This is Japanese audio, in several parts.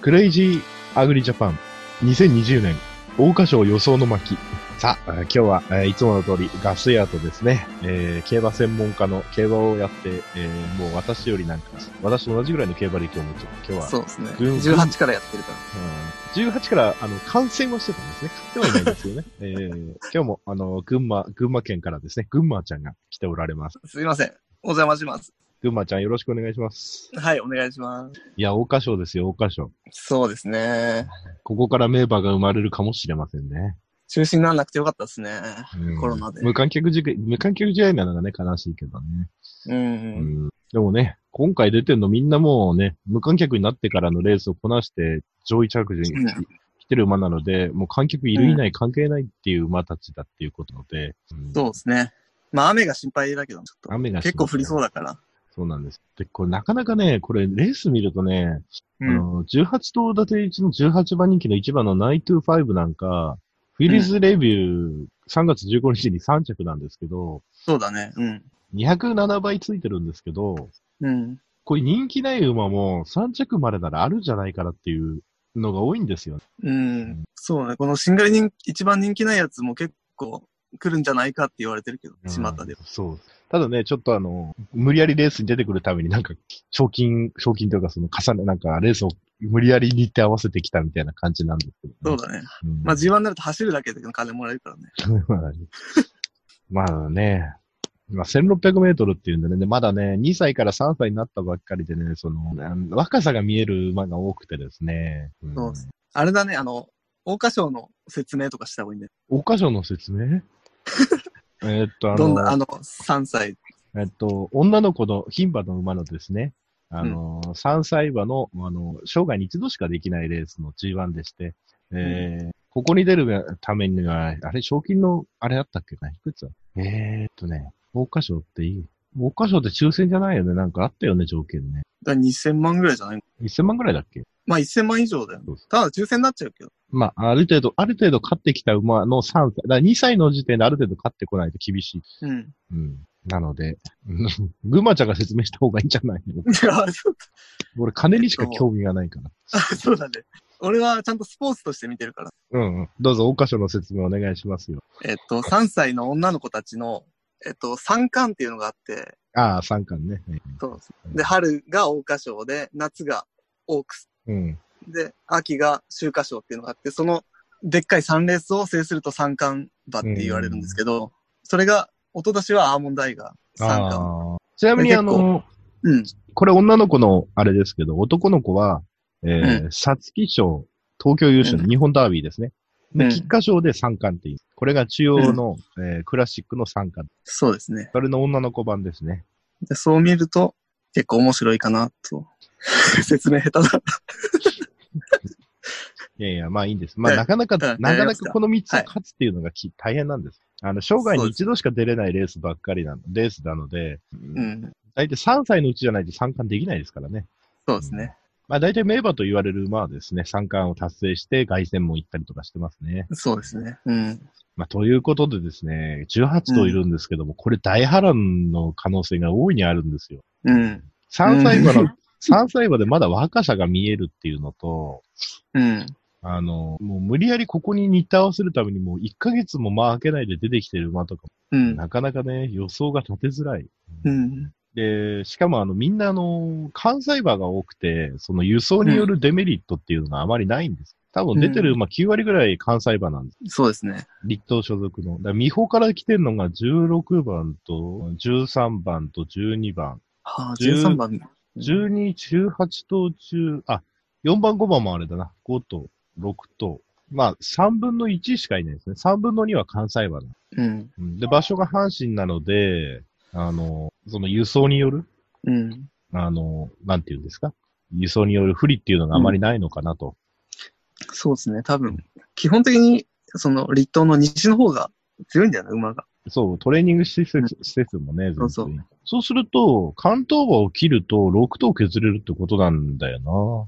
クレイジーアグリジャパン2020年桜花賞予想の巻。さあ、今日は、えーいつもの通りガスヤーとですね、えー競馬専門家の競馬をやって、えーもう私よりなんか、私と同じぐらいの競馬歴を持つ今日は、そうですね。ぐん18からやってるかうん18から、あの、観戦をしてたんですね。買ってはいないんですよね。えー今日も、あの、群馬、群馬県からですね、群馬ちゃんが来ておられます。ら。すいません。お邪魔します。群馬ちゃんよろしくお願いします。はい、お願いします。いや、桜花賞ですよ、桜花賞。そうですね。ここから名馬が生まれるかもしれませんね。中止にならなくてよかったですね。うんコロナで無観客試合、無観客試合なのがね、悲しいけどね。うん。うん。でもね、今回出てんのみんなもうね、無観客になってからのレースをこなして上位着順にうん来てる馬なので、もう観客いるいない関係ないっていう馬たちだっていうことなので、うんそうですね。まあ雨が心配だけど、ちょっと。雨が結構降りそうだから。そうなんです。で、これなかなかね、これレース見るとね、うん。あの、18頭立て1の18番人気の1番の925なんか、フィリーズレビュー3月15日に3着なんですけど、そうだね。うん。207倍ついてるんですけど、うん。これ人気ない馬も3着までならあるんじゃないかなっていうのが多いんですよ。うん。そうね。このシングル人一番人気ないやつも結構来るんじゃないかって言われてるけど、巷では。そう。ただね、ちょっとあの、無理やりレースに出てくるためになんか、賞金、賞金というかその重ね、なんかレースを無理やり日程合わせてきたみたいな感じなんですけど、そうだね。うんまあ G1 になると走るだけで金もらえるからね。まあね、まあ、1600メートルっていうんでね、でまだね、2歳から3歳になったばっかりでね、その、若さが見える馬が多くてですね。んそうあれだね、あの、桜花賞の説明とかした方がいいんだよ。桜花賞の説明？えーっと、あどんな、あの、の、3歳。えっと、女の子の牝馬の馬のですね、あの、3歳馬の、あの、生涯に一度しかできないレースの G1 でして、えーここに出るためには、あれ、賞金の、あれあったっけないくつだ？えー、っとね、桜花賞っていい？桜花賞って抽選じゃないよね。なんかあったよね、条件ね。だから2000万ぐらいじゃない1000万ぐらいだっけ？まあ1000万以上だよそうそ。ただ抽選になっちゃうけど。まあ、ある程度、ある程度勝ってきた馬の3歳、だから2歳の時点である程度勝ってこないと厳しい。うん。うん。なので、うん群馬ちゃんが説明した方がいいんじゃないの？俺、金にしか興味がないから。あそうだね。俺はちゃんとスポーツとして見てるから。うんうん。どうぞ、桜花賞の説明お願いしますよ。えっと、3歳の女の子たちの、えっと、三冠っていうのがあって、ああ、三冠ね。はいそうで春が桜花賞で、夏がオークス。うん。で、秋が秋華賞っていうのがあって、その、でっかい3レースを制すると三冠馬って言われるんですけど、それが、一昨年はアーモンドアイが三冠。ちなみに、あの、うん。これ女の子のあれですけど、男の子は、えー、皐月賞、東京優勝の日本ダービーですね。で、うん菊花賞で三冠っていう。これが中央の、えークラシックの三冠。そうですね。それの女の子版ですね。でそう見ると、結構面白いかな、と。説明下手だ。いやいや、まあいいんです。まあうんなかなか、うんなかなかかこの3つはい勝つっていうのがき大変なんです。あの、生涯に一度しか出れないレースばっかりなの、レースなので、うん。大体3歳のうちじゃないと三冠できないですからね。そうですね。まあ大体名馬と言われる馬はですね、三冠を達成して凱旋も行ったりとかしてますね。そうですね。うん。まあということでですね、18頭いるんですけども、これ大波乱の可能性が大いにあるんですよ。うん。3歳馬の、うん3歳馬でまだ若さが見えるっていうのと、うん。あの、もう無理やりここに日程合わせるためにもう1ヶ月も間開けないで出てきてる馬とかうん。なかなかね、予想が立てづらい。うん。で、しかもあの、みんなあの、関西馬が多くて、その輸送によるデメリットっていうのがあまりないんです。多分出てる馬9割ぐらい関西馬なんです。そうですね。立東所属の。だから美穂から来てるのが16番と13番と12番。はあ、10 13番。12、18頭中、あ、4番5番もあれだな。5と6と。まあ、3分の1しかいないですね。3分の2は関西馬だ。うん。うんで、場所が阪神なので、あの、その輸送による、うん。あの、なんていうんですか？輸送による不利っていうのがあまりないのかなと。そうですね。多分、基本的に、その、立東の西の方が強いんだよね、馬が。そう、トレーニング施設施設もね、そうそうそうすると、関東馬を切ると6頭削れるってことなんだよ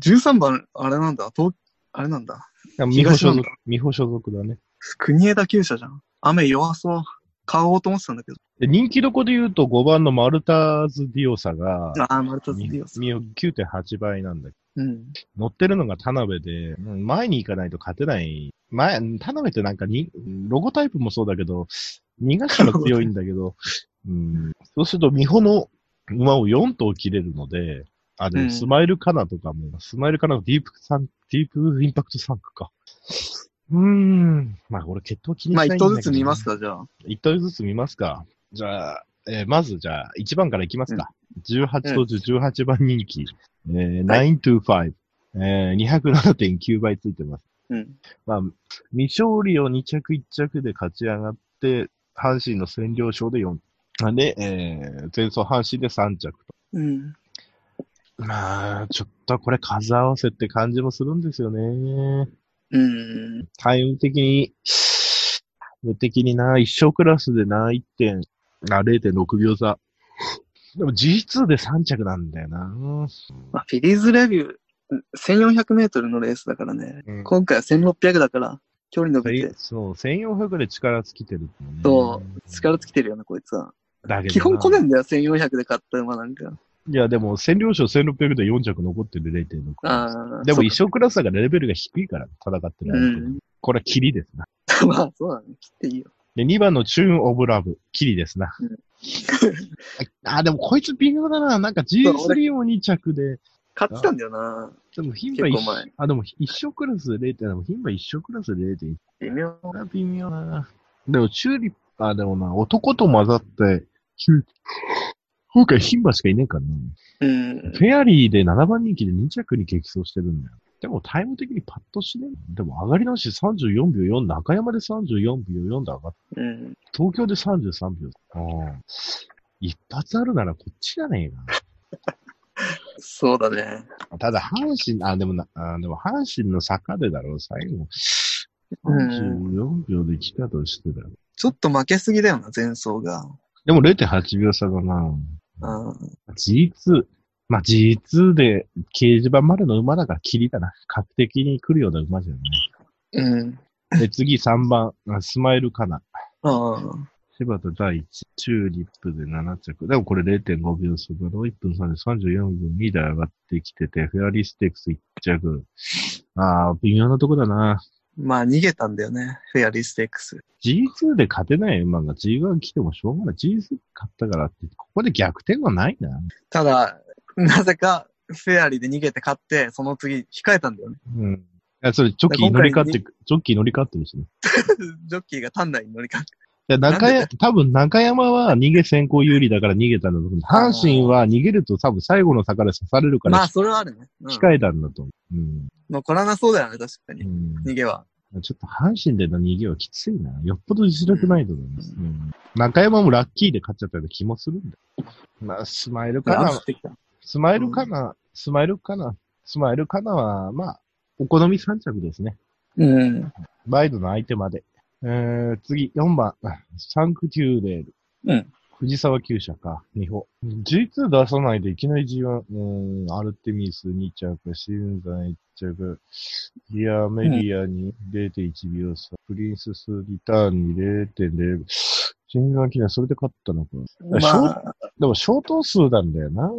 13 番、あれなんだ、東、あれなんだ。な。美穂所属、美穂所属だね。国枝厩舎じゃん。雨弱そう。買おうと思ってたんだけど。で人気どこで言うと5番のマルターズ・ディオサが、ああ、マルタズディオス。み9.8倍なんだけうん。ど、乗ってるのが田辺で、うん前に行かないと勝てない。前、田辺ってなんかに、ロゴタイプもそうだけど、逃がしたら強いんだけど、うん、そうすると、美穂の馬を4頭切れるので、あ、でも、うんスマイルカナとかも、スマイルカナのディープサン、ディープインパクトサンクか。うーん。まあ、俺、血統気にしまあ、ないんだけど一頭ずつ見ますか、じゃあ。一頭ずつ見ますか。じゃあ、えーまずじゃあ、1番からいきますか。18と18番人気。えー、925。えー、207.9倍ついてます。うん。まあ、未勝利を2着1着で勝ち上がって、阪神の占領賞で4。で、えー、前走阪神で3着と。うん。まあ、ちょっとこれ数合わせって感じもするんですよね。うん。タイム的に、タイム的にな、一生クラスでな、1点、あ、0.6秒差。でも G2 で3着なんだよな。まあ、フィリーズレビュー、1400メートルのレースだからね。うん今回は1600だから、距離伸びて、そう、1400で力尽きてるね。そう、力尽きてるよね、こいつは。だけどな基本来ねえんだよ、1400で買った馬なんか。いや、でも、占領賞1600で4着残ってる0.6。ああ。でも一緒。生クラスだからレベルが低いから、戦ってる相手うん。これはキリですな。まあ、そうだね。切っていいよ。で、2番のチューン・オブ・ラブ、キリですな。うんあ、でもこいつ微妙だな。なんか G3 も2着で、買ってたんだよな。でも牝馬一結構前あ、でも一生クラスで0.7、でも牝馬一生クラスで0.1。微妙。これは微妙だな。でもチューリップ、あ、でもな、男と混ざって、今回牝馬しかいねえからな。うん。フェアリーで7番人気で2着に激走してるんだよ。でもタイム的にパッとしねえ。でも上がりなし34秒4、中山で34秒4で上がって、うん。東京で33秒。うん一発あるならこっちじゃねえそうだね。か。ただ阪神、あ、でもな、あでも阪神の坂でだろう、最後。うん34秒で来たとしてだよ。ちょっと負けすぎだよな、前走が。でも0.8秒差だな。うん。G2。まあ、G2 で掲示板までの馬だからキリだな。確的に来るような馬じゃない。うん。で、次3番、あスマイルカナ。ああ。柴田第一、チューリップで7着。でもこれ0.5秒差だろ ?1 分3で34分2で上がってきてて、フェアリーステークス1着。ああ、微妙なとこだな。まあ、逃げたんだよね。フェアリーステークス。G2 で勝てない馬が G1 来てもしょうがない。G2 勝ったからって、ここで逆転はないな。ただ、なぜか、フェアリーで逃げて勝って、その次控えたんだよね。うん。いや、それ、ジョッキー乗り換って、ジョッキー乗り換ってるしね。ジョッキーが単内に乗り換えで中なん山、多分中山は逃げ先行有利だから逃げたんだと思う。阪神は逃げると多分最後の坂で刺されるからまあ、それはあるね。うん。控えたんだと思う。うん。残らなそうだよね、確かに。うん逃げは。ちょっと阪神での逃げはきついな。よっぽど実力ないと思います。うん中山もラッキーで勝っちゃったような気もするんだよ。まあ、スマイルかな。スマイルかな。スマイルかな。スマイルかなは、まあ、お好み3着ですね。うん。バイドの相手まで。えー、次、4番、サンクテューレール。うん。藤沢厩舎か、二歩。G2 出さないでいきなり G1、うん、アルテミス2着、シウンザン1着、ディアメリアに0.1秒差、プリンススリターンに0.0、新眼記念それで勝ったのか。まショあ、でも、小頭数なんだよな。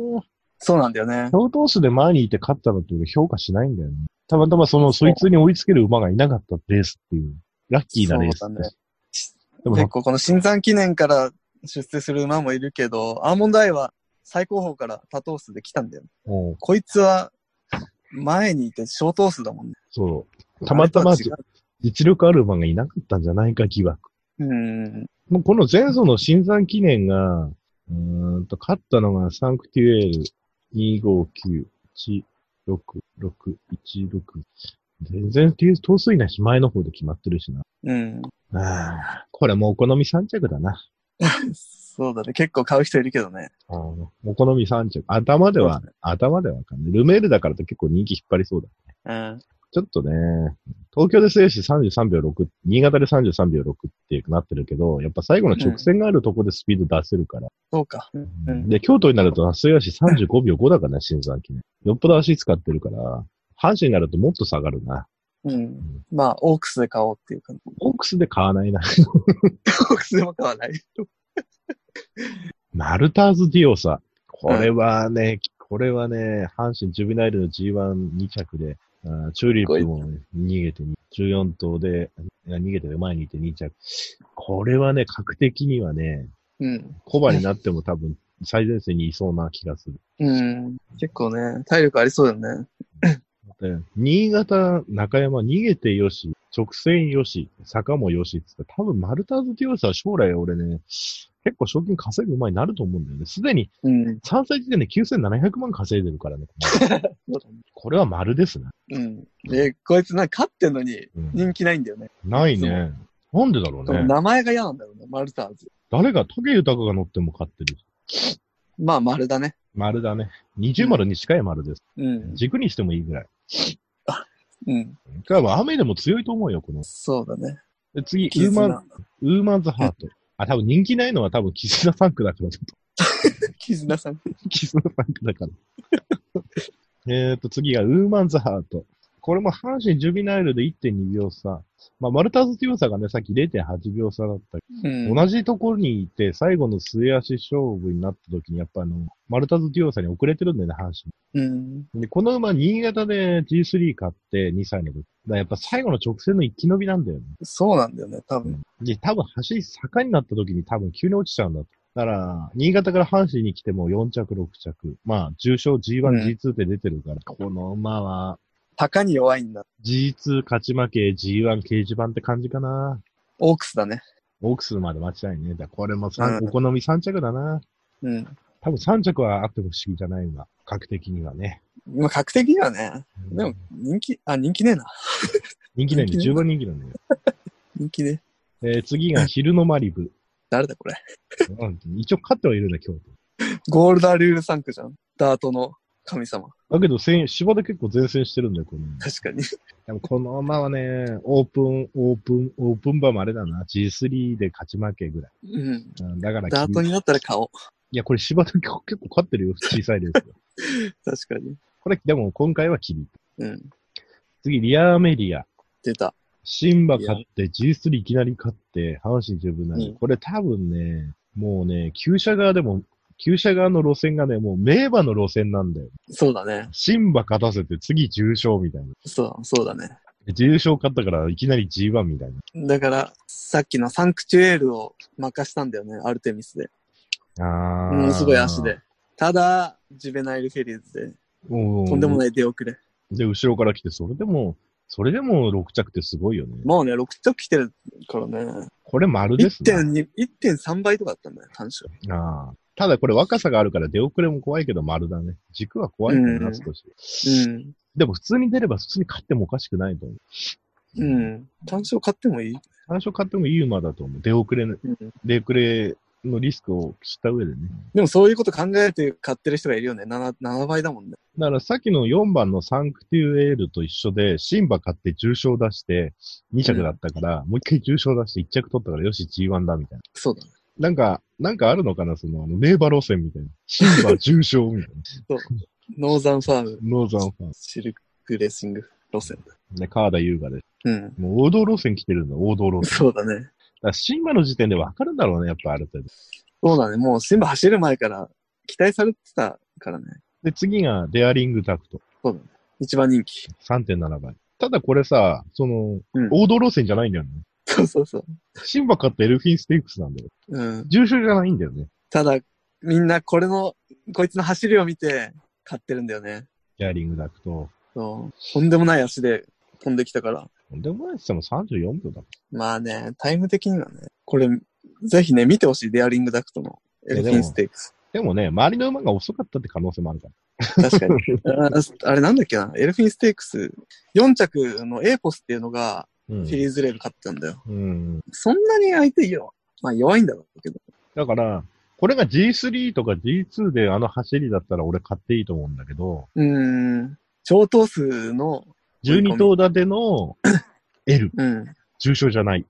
そうなんだよね。小頭数で前にいて勝ったのって俺評価しないんだよね。たまたまその、そいつに追いつける馬がいなかったレースっていう、ラッキーなレースそうだねでも結構この新山記念から出世する馬もいるけど、アーモンドアイは最高峰から多頭数で来たんだよ。こいつは前にいて小頭数だもんね。そう。たまたま実力ある馬がいなかったんじゃないか疑惑。うん。もうこの前走の新山記念が、うーんと、勝ったのがサンクテュエール259、1、6、6、1、6。全然頭数いないし、前の方で決まってるしな。うん。ああ、これもうお好み3着だな。そうだね。結構買う人いるけどね。お好み3着。頭では、頭ではわかんない。ルメールだからって結構人気引っ張りそうだ。うん。ちょっとね、東京で制し33秒6、新潟で33秒6ってなってるけど、やっぱ最後の直線があるとこでスピード出せるから。そうか。うん。で、京都になると、末足35秒5だからね、新山記念。よっぽど足使ってるから、阪神になるともっと下がるな。うん。まあ、オークスで買おうっていう感じ。オークスで買わないな。オークスでも買わない。マルターズディオサ。これはね、これはね、阪神ジュビナイルの G12 着で、あーチューリップも逃げてに、14頭で、逃げて前にいて2着。これはね、格的にはね、うん。コバになっても多分最前線にいそうな気がする。うん。結構ね、体力ありそうだよね。で新潟、中山、逃げてよし、直線よし、坂もよしって言ったら、多分マルターズディオサは将来俺ね、結構賞金稼ぐ前になると思うんだよね。すでにうん。3歳時点で9700万稼いでるからね。これは丸ですね。うん。で、こいつなんか勝ってんのにうん人気ないんだよね。ないね。なんでだろうね。名前が嫌なんだろうね、マルターズ。誰が、竹豊が乗っても勝ってる？まあ、丸だね。丸だね。20丸に近い丸です。うん。軸にしてもいいぐらい。うん。多分雨でも強いと思うよ、この。そうだね。で次、ウーマン、ウーマンズハート。あ、多分人気ないのは多分、キスナファンクだから、ちょっと。絆さん。キスナファンクだから。えっと、次がウーマンズハート。これも阪神ジュビナイルで1.2秒差。まあ、マルターズ強さがね、さっき0.8秒差だったうん。同じところにいて、最後の末足勝負になった時に、やっぱあの、マルタズディオサに遅れてるんだよね、阪うん。神。で、この馬、新潟で G3 買って、2歳の時。だやっぱ最後の直線の生き延びなんだよね。そうなんだよね、多分。で、多分走り坂になった時に多分急に落ちちゃうんだ。だから、新潟から阪神に来ても4着、6着。まあ、重賞 G1、うん G2 って出てるから、この馬は、高に弱いんだ。G2 勝ち負け G1 掲示板って感じかな。オークスだね。オークスまで間違いねえ。だこれも三うんお好み3着だな。うん。多分3着はあっても不思議じゃないが、格的にはね。まあ、確定にはね。でも、人気、あ、人気ねえな。人気ないんで、人気ね10番人気なんだよ。人気ね。えー次が昼のマリブ。誰だこれ。うん一応勝ってはいるんだ、今日。ゴールダールール3区じゃん。ダートの神様。だけど、戦芝で結構前線してるんだよ、この。確かに。でもこの馬はね、オープン、オープン、オープン馬もあれだな。G3 で勝ち負けぐらい。うん。うんだから、ダートになったら買おう。いや、これ芝で結構勝ってるよ、小さいですよ。確かに。これ、でも今回はキリ。うん。次、リアーメディア。出た。シンバ勝って G3 いきなり勝って、阪神十分なうんこれ多分ね、もうね、旧車側でも、旧車側の路線がね、もう名馬の路線なんだよ。そうだね。シンバ勝たせて次重賞みたいな。そう、そうだね。で重賞勝ったからいきなり G1 みたいな。だから、さっきのサンクチュエールを任したんだよね、アルテミスで。あーものすごい足で。。ただ、ジュベナイルフェリーズで、ととんでもない出遅れ。で、後ろから来て、それでも、それでも6着ってすごいよね。もうね、6着来てるからね。これ丸ですね。1.2 1.3倍とかだったんだよ、単勝。ああただこれ若さがあるから出遅れも怖いけど丸だね。軸は怖いからな、うん少し。うん。でも普通に出れば普通に勝ってもおかしくないと思う。うん。単勝買ってもいい？最初買ってもいい馬だと思う。出遅れの、うん。出遅れのリスクを知った上でね。でもそういうこと考えて買ってる人がいるよね。7, 7倍だもんね。だからさっきの4番のサンクテュエールと一緒で、シンバ買って重賞出して2着だったから、もう一回重賞出して1着取ったからよし G1 だみたいな。そうだね。なんか、なんかあるのかな？その、あの、名馬路線みたいな。シンバ重賞みたいな。ノーザンファーム、ノーザンファーム。シルクレーシング路線だ。ね、川田優雅です。うん。もう王道路線来てるんだ、王道路線。そうだね。だ新馬の時点でわかるんだろうね、やっぱある程度。そうだね。もう新馬走る前から期待されてたからね。で、次がデアリングタクト。そうだね。一番人気。3.7倍。ただこれさ、その、うん王道路線じゃないんだよね。そうそうそう。新馬勝ったエルフィンステークスなんだよ。うん。重賞じゃないんだよね。ただ、みんなこれの、こいつの走りを見て買ってるんだよね。デアリングタクト。そう。とんでもない足で飛んできたから。でもないって言っても34秒だ。まあね、タイム的にはね、これ、ぜひね、見てほしい、デアリングダクトのエルフィンステークス。でもね、周りの馬が遅かったって可能性もあるか確かに。ああれなんだっけな、エルフィンステークス、4着のエーポスっていうのが、ら。うんフィリーズレール勝ってたんだよ。うん。そんなに相手よ。まあ弱いんだろうけど。だから、これが G3 とか G2 であの走りだったら俺買っていいと思うんだけど、うーん。少頭数の、12頭立ての L、うん、重賞じゃない。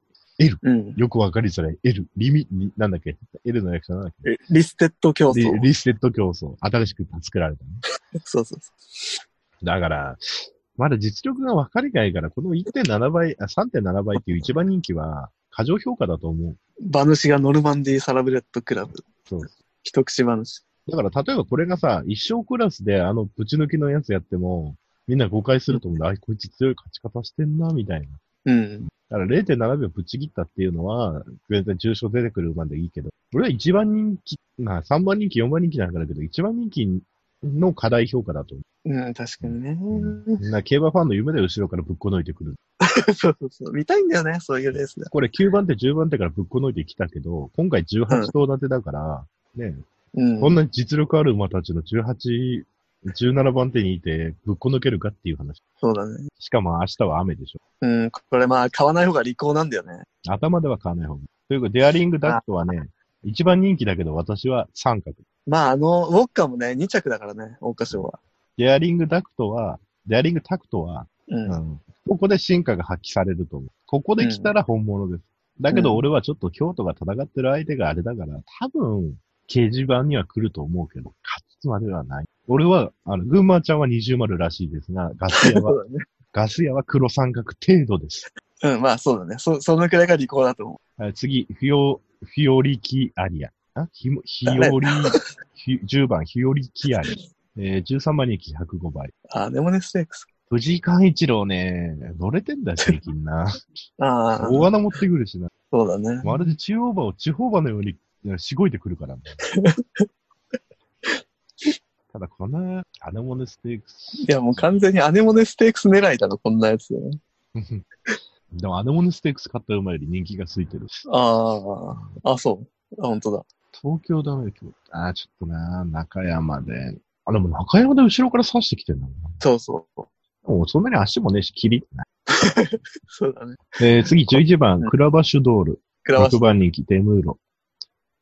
うん。よくわかりづらい。L、リミ、リなんだっけ ?L の役者なんだっけ？えリステッド競走。リステッド競走。新しく作られたね。そうそうそだから、まだ実力が分かりないから、この1.7倍、あ3.7倍っていう一番人気は、過剰評価だと思う。馬主がノルマンディーサラブレッドクラブ。そう。一口馬主。だから、例えばこれがさ、一生クラスであのぶち抜きのやつやっても、みんな誤解すると思うんだ。あ、こいつ強い勝ち方してんな、みたいな。うん。だから0.7秒ぶち切ったっていうのは、全然重賞出てくる馬でいいけど、俺は一番人気、まあ3番人気、4番人気なんかだけど、一番人気の課題評価だと思うん、確かにね。な競馬ファンの夢で後ろからぶっこ抜いてくる。そうそうそう。見たいんだよね、そういうレースで。これ9番手、10番手からぶっこ抜いてきたけど、今回18頭立てだから、ね、うん。こんなに実力ある馬たちの18、17番手にいてぶっこ抜けるかっていう話。そうだね。しかも明日は雨でしょ。うん、これまあ、買わない方が利口なんだよね。頭では買わない方が。というか、デアリングダクトはね、一番人気だけど私は三角。まあ、あの、ウォッカもね、2着だからね、桜花賞は。デアリングダクトは、デアリングタクトは、う。うんん、ここで進化が発揮されると思う。ここで来たら本物です。だけど俺はちょっと京都が戦ってる相手があれだから、多分、掲示板には来ると思うけど、勝つまではない。俺は、あの、群馬ちゃんは二重丸らしいですが、ガス屋そは、ね。ガス屋は黒三角程度です。うん、まあそうだね。そ、そのくらいが利口だと思はい次、フィオ、フィオリキアリア。あ？ヒモヒオリ、ヒ10番、ヒオリキアリ。えー、13番人気105倍。う。あ、でもね、ステークス。藤井寛一郎ね、乗れてんだよ、最近な。ああ、大穴持ってくるしな。そうだね。まるで中央馬を地方馬のようにしごいてくるからね。ただ、このアネモネステークス。いや、もう完全にアネモネステークス狙いだろ、こんなやつ。でも、アネモネステークス買った馬より人気がついてるし。ああ、あ、そう。あ、本当だ。東京ダメ今日。あー、ちょっとな、中山で。あ、でも中山で後ろから刺してきてんだもんな。そうそう。もうそんなに足もねえし、切り。そうだね。えー、次、11番、うんクラバシュドール。6クラバシ番人気、デムーロ。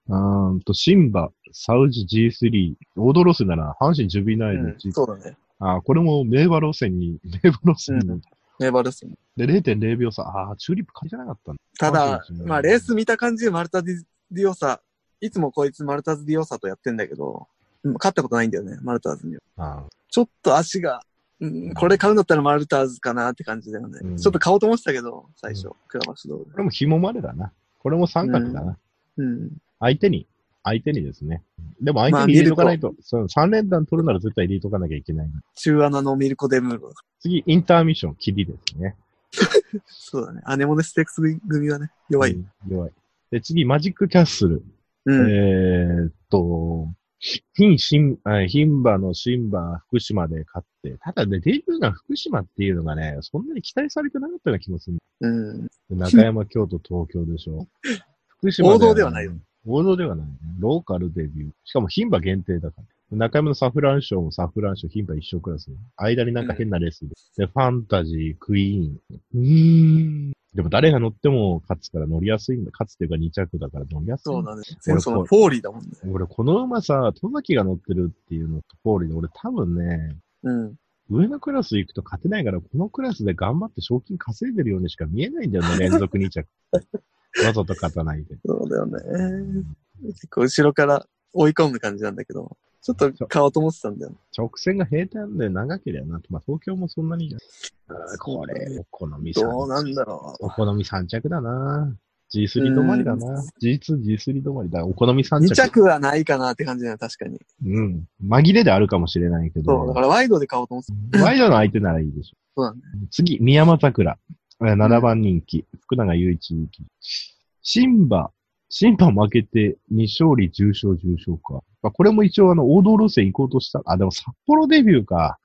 あーんと、シンバ、サウジ G3。オードロスなら、阪神ジュビナイルうん G3。そうだね。あーこれも名馬路線に、名馬路線に、うんネバですね。で、0.0秒差。ああ、チューリップなかったんだ。ただまあ、レース見た感じ、マルタディディオサ、いつもこいつマルタズディオサとやってんだけど、うん勝ったことないんだよね、マルターズには。あちょっと足が、うん、これ買うんだったらマルターズかなって感じだよね。うんちょっと買おうと思ってたけど、最初、クラバシュドールこ。れも紐までだな。これも三角だな。うん。相手に、相手にですね。でも相手に入れとかないと、そう3連弾取るなら絶対入れとかなきゃいけない。中穴のミルコデムーロ。次、インターミッション、キリですね。そうだね。アネモネステークス組はね、弱い。うん弱い。で、次、マジックキャッスル。うん。えーっと、牝新、あ牝馬の新馬、福島で勝って、ただね、デビューが福島っていうのがね、そんなに期待されてなかったような気もする。うん。中山、京都、東京でしょ。福島王道ではないよ。王道ではないね。ローカルデビュー。しかも牝馬限定だから。中山のサフラン賞もサフラン賞、牝馬1勝クラス。間になんか変なレースで。で、ファンタジー、クイーン。うーん。でも誰が乗っても勝つから乗りやすいんだ。勝つっていうか2着だから乗りやすい。そうだね。戦争のフォーリーだもんね。俺、この馬さ、戸崎が乗ってるっていうのとフォーリーで、俺多分ね、うん。上のクラス行くと勝てないから、このクラスで頑張って賞金稼いでるようにしか見えないんだよね、連続2着。わざと勝たないで。そうだよね。結構後ろから追い込む感じなんだけど、ちょっと買おうと思ってたんだよ。直線が平坦で長ければな。まあ、東京もそんなにじゃん。これ、お好み3どうなんだろお好み3着だな。G3 止まりだな。G2、G3 止まりだ。お好み3う。2着。着はないかなって感じだよ、確かに。うん。紛れであるかもしれないけそう、だどか、らワイドで買おうと思ってた。ワイドの相手ならいいでしょ。そうだね。次、宮山桜。えー7番人気。福永雄一人気。新馬。新馬負けて2勝利10勝10勝か。まあ、これも一応あの、王道路線行こうとした。あ、でも札幌デビューか。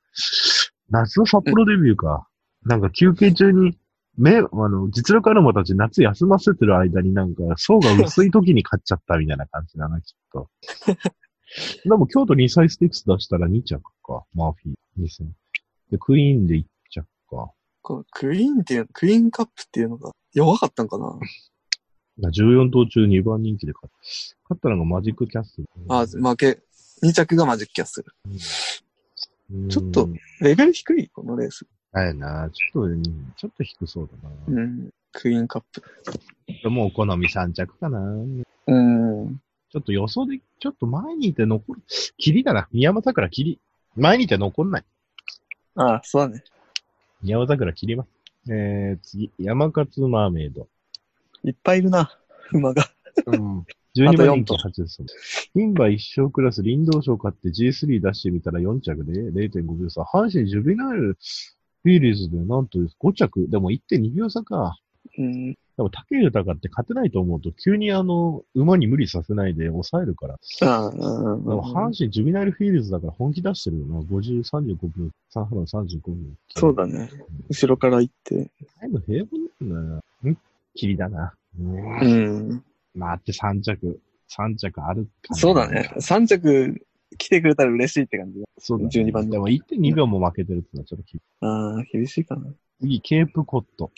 夏の札幌デビューか。なんか休憩中に、目、あの、実力ある馬たち夏休ませてる間になんか層が薄い時に買っちゃったみたいな感じだな、きっと。でも京都2歳ステークス出したら2着か。マーフィー。2戦。で、クイーンで1着か。このクイーンっていう、クイーンカップっていうのが弱かったんかな？14頭中2番人気で勝った。勝ったのがマジックキャッスル。あ、負け。2着がマジックキャッスル。うんちょっと。レベル低い、このレース。あやな。ちょっと、うんちょっと低そうだな。うん。クイーンカップ。もうお好み3着かな。うん。ちょっと予想で、ちょっと前にいて残る。霧だな。宮山桜霧。前にいて残んない。あそうだね。山桜切ります。えー、次、山勝マーメイド。いっぱいいるな、馬が。うん。12番人気8です。牝馬一生クラス林道賞買って G3 出してみたら4着で0.5秒差。阪神ジュビナイルフィーリーズでなんと5着。でも1.2秒差か。うん。でも竹豊って勝てないと思うと急にあの、馬に無理させないで抑えるから。ああ、でも阪神ジュビナイルフィールズだから本気出してるよな。50、35秒、3分35秒。そうだね。後ろから行って。タイム平凡なんだよ。ん？霧だな。うんうん。待って3着。3着あるかなそうだね。。3着来てくれたら嬉しいって感じだ。そうだ、ね。12番でも1.2秒も負けてるってのはちょっときああ、厳しいかな。次、ケープコット。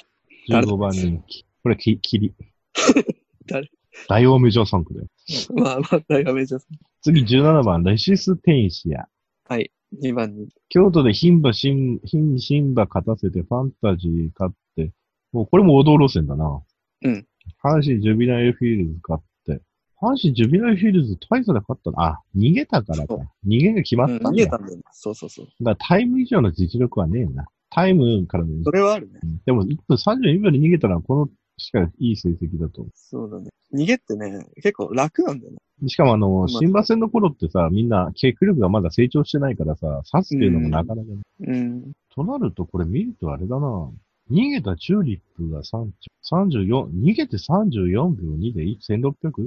誰？15番人気。これ、き、霧。誰？大王メジャー3区だよ。まあまあ、大画面じゃ次、17番、レシステンシア。はい。2番に。京都で牝馬、新、牝、新馬勝たせてファンタジー勝って、もうこれも王道路線だな。うん。阪神ジュベナイルフィリーズ勝って、阪神ジュベナイルフィリーズ大差で勝ったな。あ、逃げたからか。逃げが決まっうんたんだ。逃げたんだよね。そうそうそう。だからタイム以上の実力はねえな。タイムからの、それはあるね。でも1分32秒で逃げたのはこのしかいい成績だと思そうだね。逃げってね、結構楽なんだよね。う。しかもあの、あ新馬戦の頃ってさ、みんな、結力がまだ成長してないからさ、刺すっていうのもなかなかね。うん。となると、これ見るとあれだな。逃げたチューリップが3着。34、逃げて34秒2で 1600? こ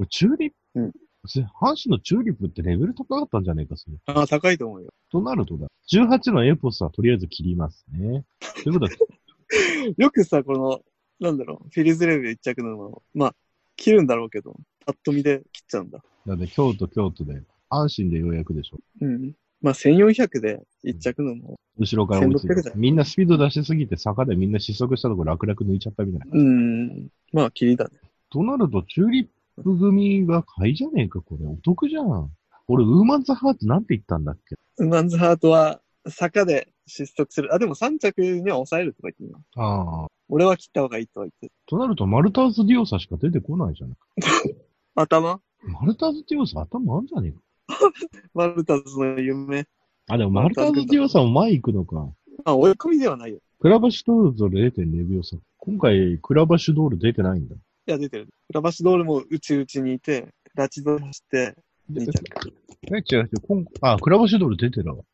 れチューリップ、うん阪神のチューリップってレベル高かったんじゃねえか、それ。ああ、高いと思うよ。となるとだ。18のエポスはとりあえず切りますね。ということは、よくさ、この、なんだろう、フィリーズレベル1着の馬を、まあ、切るんだろうけど、パッと見で切っちゃうんだ。だって京都、京都で、安心でようやくでしょ。うん。まあ、1400で1着の馬を。後ろから追いつい1600じゃんて。みんなスピード出しすぎて坂でみんな失速したところ楽々抜いちゃったみたいな。うん。まあ、切りだね。となると、チューリップ組が買いじゃねえか、これ。お得じゃん。俺、ウーマンズハーツなんて言ったんだっけ？ウマンズハートは、坂で失速する。あ、でも3着には抑えるとか言って。ああ。俺は切った方がいいとは言ってる。となると、マルターズ・ディオサしか出てこないじゃん。頭？マルターズ・ディオサ頭あんじゃねえか。マルタズの夢。あ、でもマルターズ・ディオサも前行くのか。あ、追い込みではないよ。クラバシュドールと0.0秒差。今回、クラバシュドール出てないんだ。いや、出てる。クラバシドールも内々にいて、ラチド走って、2着。え、違う違う。今あ、クラバシュドール出てるわ。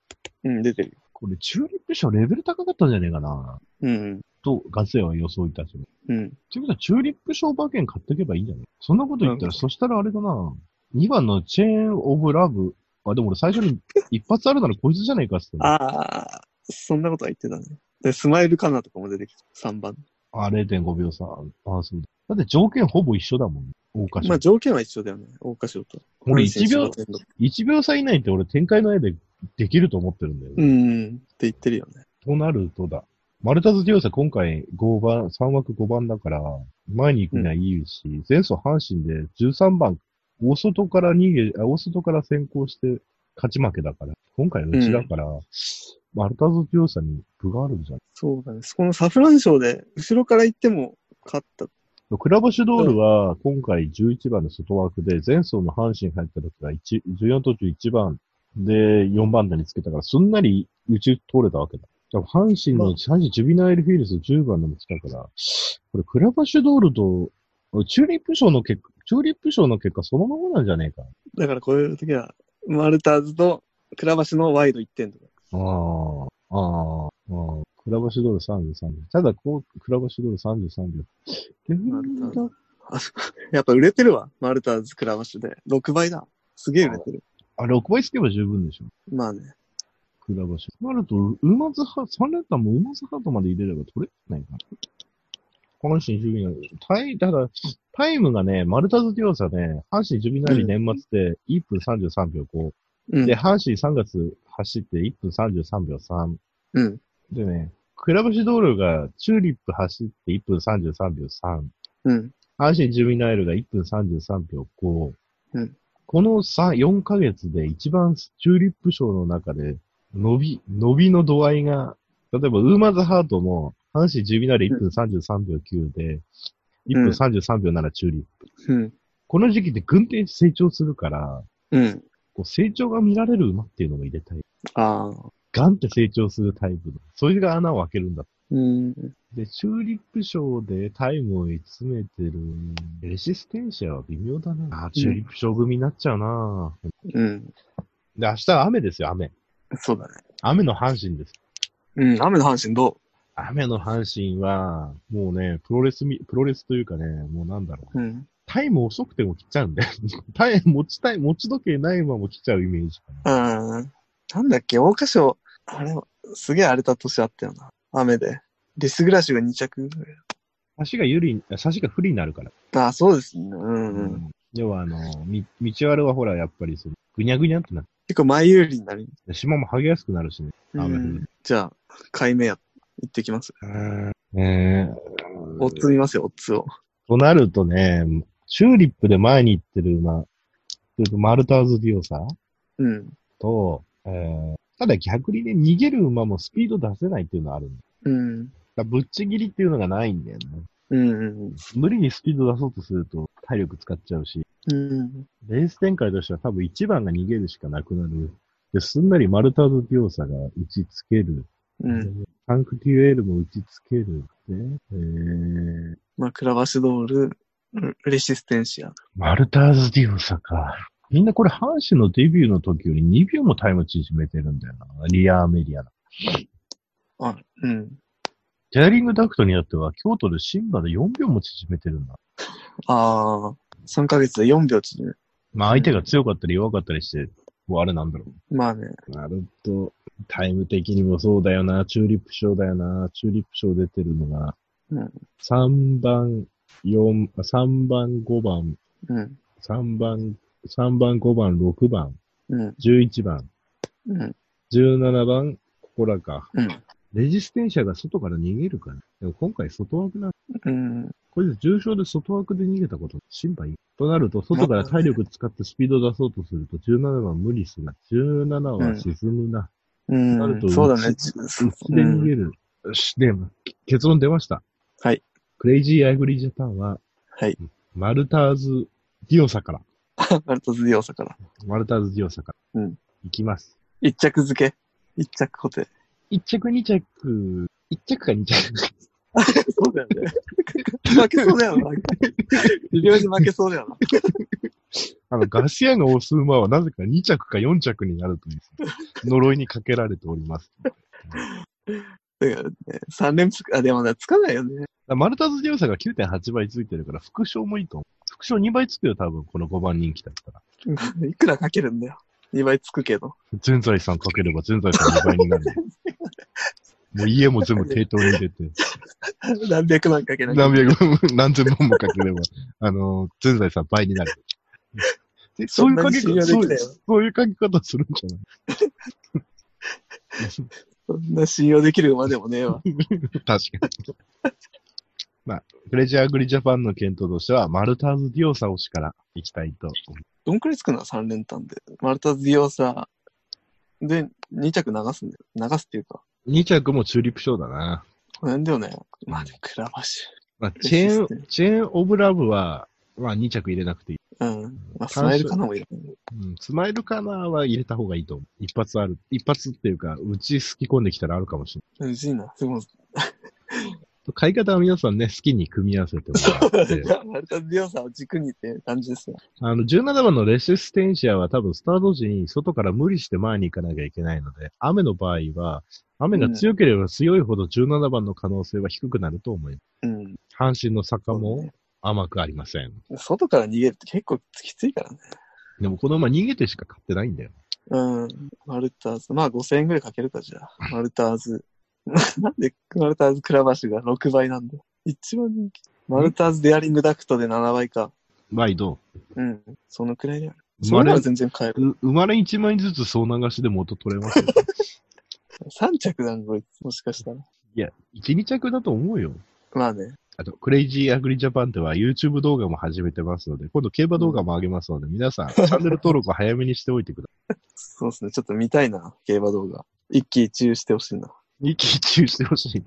うん、出てるよ。これ、チューリップ賞レベル高かったんじゃねえかな。うん、と、ガセは予想いたします。うん。っていうことは、チューリップ賞馬券買っておけばいいんじゃないそんなこと言ったら、うんそしたらあれだな。2番のチェーン・オブ・ラブ。あ、でも俺最初に一発あるならこいつじゃねえかっつってああ、そんなことは言ってたね。で、スマイルカナとかも出てきた。3番。あ、0.5秒差。あ、そうだ。だって条件ほぼ一緒だもんね。大箇所。まあ条件は一緒だよね。大花賞と。俺1秒、阪神選手1秒差以内って俺展開の絵でできると思ってるんだよね。うん、って言ってるよね。となるとだ。マルタズ・ディオサ今回5番、3枠5番だから、前に行くにはいいし、前走阪神で13番、大外から逃げ、あ大外から先行して勝ち負けだから、今回はうちだから、マルタズ・ディオサに分があるんじゃん。そうだね。そこのサフラン賞で、後ろから行っても勝った。クラバシュドールは今回11番の外枠で、前走の阪神入った時は1 14途中1番で4番台につけたから、すんなりうち通れたわけだ。阪神の、阪神ジュビナイルフィールズ10番でも来たから、これクラバシュドールと、チューリップ賞の結果、チューリップ賞の結果そのままなんじゃねえか。だからこういう時は、マルターズとクラバシのワイド1点とか。ああ、ああ、ああ。クラバシュドール33秒。ただ、こう、クラバシュドール33秒。レベルだあ、そやっぱ売れてるわ。マルターズ、クラバシで。6倍だ。すげえ売れてる。あ、6倍つけば十分でしょ。まあね。クラバシュ。となると、ウマズハ、3連単もウマズハートまで入れれば取れないかな。阪神ジュビナイル。タイ、だから、タイムがね、マルタズディオサね、阪神ジュビナイル年末で1分33秒5。うん。で、阪神3月走って1分33秒3。うん。でね、クラブシドールがチューリップ走って1分33秒3。うん。阪神ジュビナイルが1分33秒5。うんこの3、4ヶ月で一番チューリップ賞の中で伸び、伸びの度合いが、例えばウーマーズハートも阪神ジュビナイル1分33秒9で、1分33秒7チューリップ。うん。この時期で軍転成長するから、うん。こう成長が見られる馬っていうのも入れたい。ああ。ガンって成長するタイプの。それが穴を開けるんだ。うん。で、チューリップ賞でタイムを詰めてる、レシステンシアは微妙だな。あー、チューリップ賞組になっちゃうな、うん。で、明日は雨ですよ、雨。そうだね。雨の阪神です。うん。雨の阪神ど雨の阪神は、もうね、プロレスみ、プロレスというかね、もうなんだろう。ううん。タイム遅くても来ちゃうんだよ。タイム持ちたい、持ち時計ないまま来ちゃうイメージかな。うん。なんだっけ、桜花賞、あれ、すげえ荒れた年あったよな。雨で。デスグラッシュが2着ぐらい。差しが有利、差しが不利になるから。あ、そうですね。うんうん。要はあの、み、道悪はほら、やっぱりその、ぐにゃぐにゃってなっ結構前有利になる。て、島も剥げやすくなるしね。う雨降るん。じゃあ、買い目や、行ってきます。ええオッズ見ますよ、オッズを。となるとね、チューリップで前に行ってる馬、マルターズディオサうん。と、えー、ただ逆にね、逃げる馬もスピード出せないっていうのはあるんだ。だかうん。らぶっちぎりっていうのがないんだよね。うんうん無理にスピード出そうとすると体力使っちゃうし、うん。レース展開としては多分1番が逃げるしかなくなる。で、すんなりマルターズディオサが打ちつける。うん。タンクテュエールも打ちつける。で、えー、まあ、クラバシドール、レシステンシア。マルターズディオサか。みんなこれ、阪神のデビューの時より2秒もタイム縮めてるんだよな。リアーメディアの。あ、うん。ジャーリングダクトによっては、京都でシンバで4秒も縮めてるんだ。ああ、3ヶ月で4秒縮める。まあ、相手が強かったり弱かったりして、もうあれなんだろまあね。う。なると、タイム的にもそうだよな。チューリップ賞だよな。チューリップ賞出てるのが、うん。3番、4、3番、5番、うん。3番、3番、5番、6番、うん。11番、うん。17番、ここらか。うん。レジステンシャが外から逃げるから。でも今回外枠な、うん。これで重症で外枠で逃げたこと、心配。となると、外から体力使ってスピード出そうとすると、17番無理する。17は沈むな。なるとうん。そうだね。で逃げる。よし、で、結論出ました。はい。クレイジーアイグリージャパンは、はい。マルターズ・ディオサから。マルトズディオサから。マルターズ・ディオサから。うん。いきます。一着付け。一着固定。1着、2着、1着か2着。そうだよね。負けそうだよな。微妙に負けそうだよな。あの、ガシアが押す馬はなぜか2着か4着になるという、呪いにかけられております。だからね、3連続、あ、でもね、つかないよね。マルターズ・ディオサが9.8倍ついてるから、副賞もいいと思う。副賞2倍つくよ、多分、この5番人気だったら。いくらかけるんだよ。2倍つくけど。全財産かければ全財産2倍になる。もう家も全部抵当に入れて、何百万かけなきゃ。何百万、何千万もかければ、あの、全財産倍になる。でそういうかけそんなに信そうそういうかけ方するんじゃない？そんな信用できる馬でもねえわ。確かに。まあ、プレジャーグリジャパンの検討としては、マルターズ・ディオサ推しから行きたいとどんくらいつくの ?3 連単で。マルタズディオサで2着流すんだよ。流すっていうか。2着もチューリップ賞だな。なんだよね。まあでもクラバシまあ、チェーンン、チェーン・オブ・ラブは、まあ2着入れなくていい。ュ。うん。まあスマイルかなもいる。うん、スマイルカナーは入れた方がいいと思う。一発ある。一発っていうか、うちすき込んできたらあるかもしれない。うちいな。すごい。買い方は皆さんね、好きに組み合わせてもらって。マルタズディオサを軸にって感じですよ。あの、17番のレシステンシアは多分スタート時に外から無理して前に行かなきゃいけないので、雨の場合は、雨が強ければ強いほど17番の可能性は低くなると思います。うん。阪神の坂も甘くありません。外から逃げるって結構きついからね。でもこの馬逃げてしか買ってないんだよ。うん。マルターズ。まあ5000円ぐらいかけるか、じゃあ。マルターズ。なんでマルターズクラバシが6倍なんだよ。一番人気。マルターズデアリングダクトで7倍か。ワイド。うん。そのくらいである。生まれ全然買える。う生まれ1枚ずつ総流しで元取れますよ。3着なんこいつ。もしかしたら。いや、1、2着だと思うよ。まあね。あと、クレイジーアグリジャパンでは YouTube 動画も始めてますので、今度競馬動画も上げますので、皆さん、チャンネル登録を早めにしておいてくださそうですね。ちょっと見たいな。競馬動画。一喜一憂してほしいな。い。一喜一憂してほしい。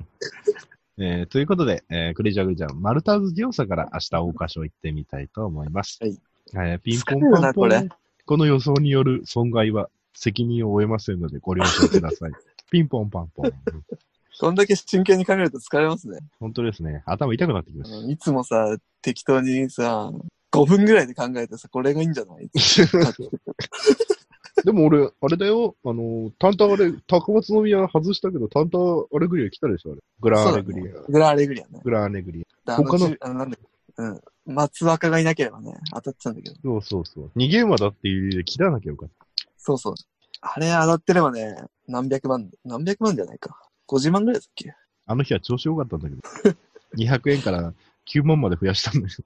えー、ということで、えー、クレイジーアグリジャパン、マルターズディオサから明日大勝負行ってみたいと思います。はい。えー、ピンポン疲れるなパンポンこの予想による損害は責任を負えませんので、ご了承ください。ピンポンパンポン。こんだけ真剣に考えると疲れますね。本当ですね。頭痛くなってきましあのいつもさ、適当にさ、5分ぐらいで考えてさ、これがいいんじゃない？た。でも俺、あれだよ、あの、タンタンあれ、高松宮外したけど、タンタンアレグリア来たでしょ、あれ。グランアレグリア。グラアレグリアね。グランアレグリア。他のあのなんだうん。松若がいなければね、当たってたんだけど。そうそうそう。逃げ馬だっていう理由で切らなきゃよかった。そうそう。あれ当たってればね、何百万、何百万じゃないか。50万ぐらいだっけ？あの日は調子良かったんだけど。200円から9万まで増やしたんだけど。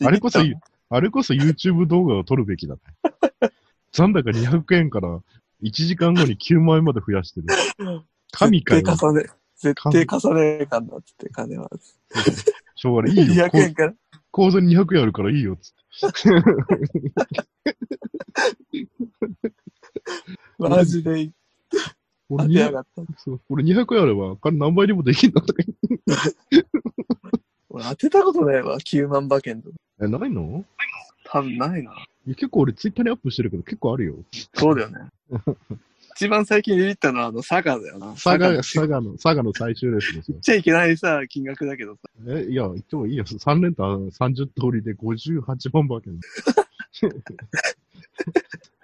あれこそ、あれこそ YouTube 動画を撮るべきだね。残高200円から1時間後に9万円まで増やしてる。神かよ。絶対重ね、絶対重ねかんだっつって、金は。しょうがない。いいよ。200円から。口座に200円あるからいいよ。つって。マジで俺当てや200がった。そう俺200円あれば、金何倍にもできんのとか言って 俺当てたことないわ、9万馬券とか。え、ないの？多分ないな。いや結構俺ツイッターにアップしてるけど結構あるよ。そうだよね。一番最近ビビったのはあの、佐賀だよな。佐賀、の佐賀の、佐賀の最終レースですよ言っ。ちゃいけないさ、金額だけどさ。え、いや、言ってもいいよ。3連単30通りで58万馬券。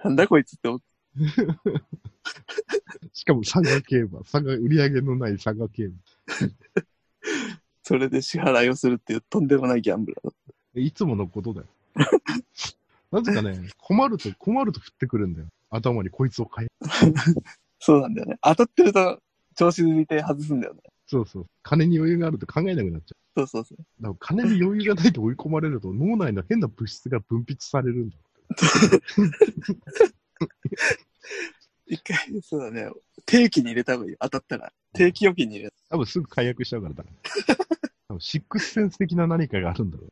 なんだこいつって思って。しかも佐賀競馬。佐賀、売り上げのない佐賀競馬。それで支払いをするっていうとんでもないギャンブラーだ。えいつものことだよ。なぜかね、困ると、困ると降ってくるんだよ。頭にこいつを変え。そうなんだよね。当たってると調子抜いて外すんだよね。そうそう。金に余裕があると考えなくなっちゃそうそうそう。う。だから金に余裕がないと追い込まれると脳内の変な物質が分泌されるんだ。一回、そうだね。定期に入れた方がいい。当たったら。定期預金に入れ多分すぐ解約しちゃうからだ。多分シックスセンス的な何かがあるんだろう。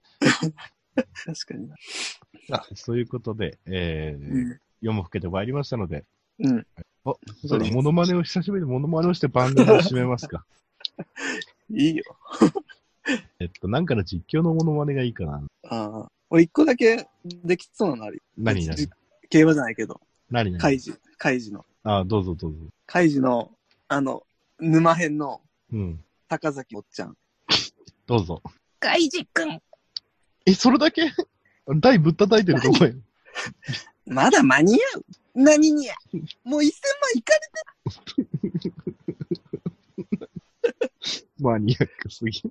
確かにな。さあ、そういうことで、えーうん。夜も更けてまいりましたので、うん。お、そうだ、モノマネを久しぶりにモノマネをして番組を締めますか。いいよ。えっと、なんかの実況のモノマネがいいかな。ああ。俺一個だけできそうなのあるよ。何何？じ競馬じゃないけど。何何？カイジ。カイジの。あどうぞどうぞ。カイジの、あの、沼編のうん。高崎おっちゃん。どうぞ。カイジくん。え、それだけ？台ぶったたいてるとこや。まだ間に合う。何にや。もう1000万いかれ マニアックすぎ。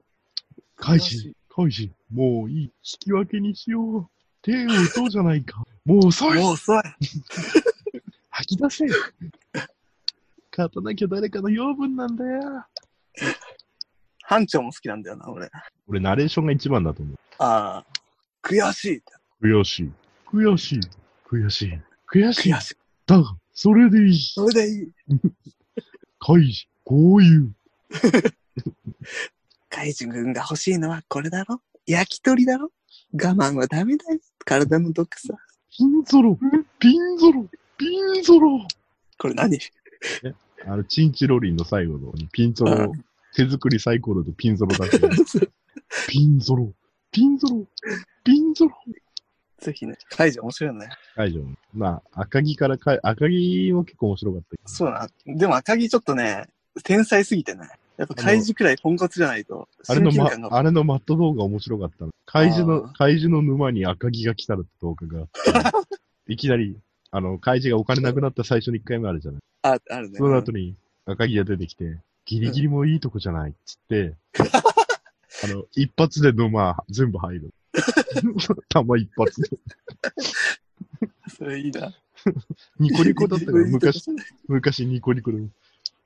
カイジ、カイジ、もういい。引き分けにしよう。手を打とうじゃないか。もう遅いもう遅い。吐き出せ勝たなきゃ誰かの養分なんだよ。班長も好きなんだよな、俺。俺、ナレーションが一番だと思う。ああ。悔しい。悔しい。悔しい。悔しい。悔しい。悔しい。だが、それでいい。それでいい。カイジ、こういう。カイジ君が欲しいのはこれだろ？焼き鳥だろ？我慢はダメだよ。体の毒さ。ピンゾロ、ピンゾロ、ピンゾロ。これ何？あの、チンチロリンの最後のピンゾロ、手作りサイコロでピンゾロだけど。ピンゾロ、ピンゾロ、ピンゾロ。ぜひね。カイジ面白いよね。会場。まあ、赤木からかい、赤木も結構面白かったけど。そうだな。でも赤木ちょっとね、天才すぎてね。やっぱカイジくらいポンコツじゃないと、あれの、まあれのマット動画面白かったの。怪獣のあ、怪獣の沼に赤木が来たらって動画が。いきなり、あの、怪獣がお金なくなった最初の1回目あるじゃない。あ、あるね。その後に赤木が出てきて、ギリギリもいいとこじゃないっつって、あの、一発で沼全部入る。弾一発で。それいいな。ニコニコだったから、昔、確昔ニコニコで。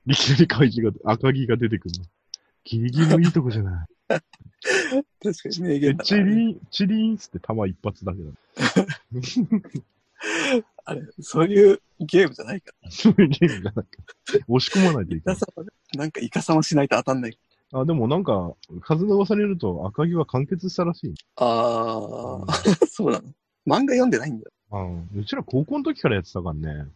いきなり怪獣が、赤木が出てくるの。ギリギリもいいとこじゃない。かに名で言だチリン、チリンっつって弾一発だけだ。あれ、そういうゲームじゃないかそういうゲームじゃなくて、押し込まないといけら。ない。なんかイカサマしないと当たんない。あ、でもなんか、数の噂によると赤木は完結したらしい。ああ、そうなの？漫画読んでないんだ。うん。うちら高校の時からやってたからね。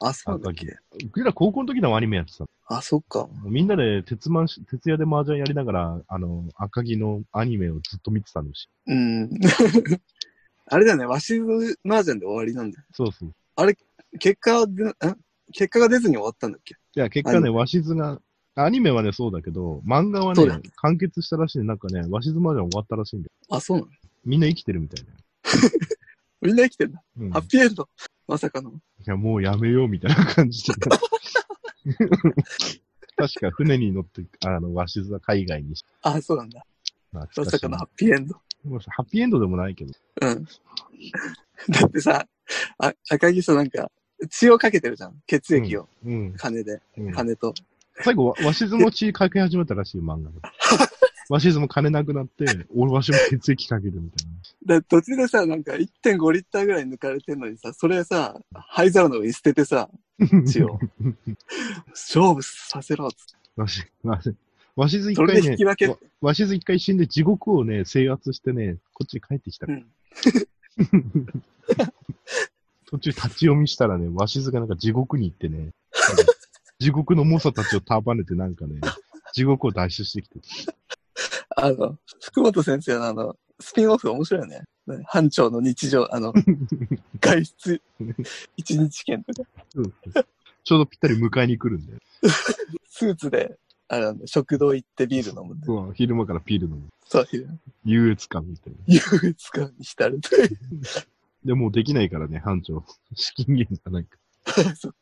あ、そうだっけ？うちら高校の時のアニメやってた。あ、そっか。みんなで鉄マンし、徹夜で麻雀やりながら、あの、赤木のアニメをずっと見てたのし。うん。あれだよね、わしの麻雀で終わりなんだよ。そうそう。結果はで、ん結果が出ずに終わったんだっけ？いや、結果ね、鷲津が、アニメはね、そうだけど、漫画はね、完結したらしいね。なんかね、鷲津までは終わったらしいんだよ。あ、そうなの？みんな生きてるみたいだよ。みんな生きてんだ。うん。ハッピーエンド。まさかの。いや、もうやめようみたいな感じで。確か船に乗って、あの、鷲津は海外にしあ、そうなんだ。ままさかのハッピーエンド。ハッピーエンドでもないけど。うん。だってさ、あ赤木さ、なんか、血をかけてるじゃん。血液を。うん。金で。うん、金と。最後、わ鷲津も血かけ始めたらしいよ、漫画で。鷲津も金なくなって、俺わしも血液かけるみたいな。で、途中でさ、なんか1.5リッターぐらい抜かれてんのにさ、それさ、灰皿の上に捨ててさ、血を。勝負させろっつって。わし、わし、わしず一回ねで引き分け、わわしず一回死んで地獄をね、制圧してね、こっちに帰ってきたう。ん。途中立ち読みしたらね、わしずがなんか地獄に行ってね、地獄の猛者たちを束ねてなんかね、地獄を脱出してきて。あの、福本先生のあの、スピンオフ面白いよね。ね班長の日常、あの、外出、一日券とか、うんちょうどぴったり迎えに来るんだよ。スーツで、あれ食堂行ってビール飲むんだよ。うん昼間からピール飲む。そういう、優越感みたいな。優越感に浸るという。で、もうできないからね、班長。資金源がないから。そう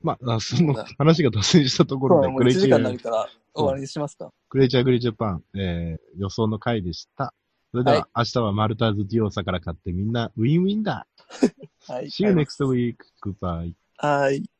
まあ、あその話が脱線したところで、もう1クレイチ時間になャー、るから終わりにしますか。クレイチャーグリジャパン、えー、予想の回でした。それでは、明日はマルターズディオーサから買ってみんなウィンウィンだ。はい。See you next week. Goodbye. はい。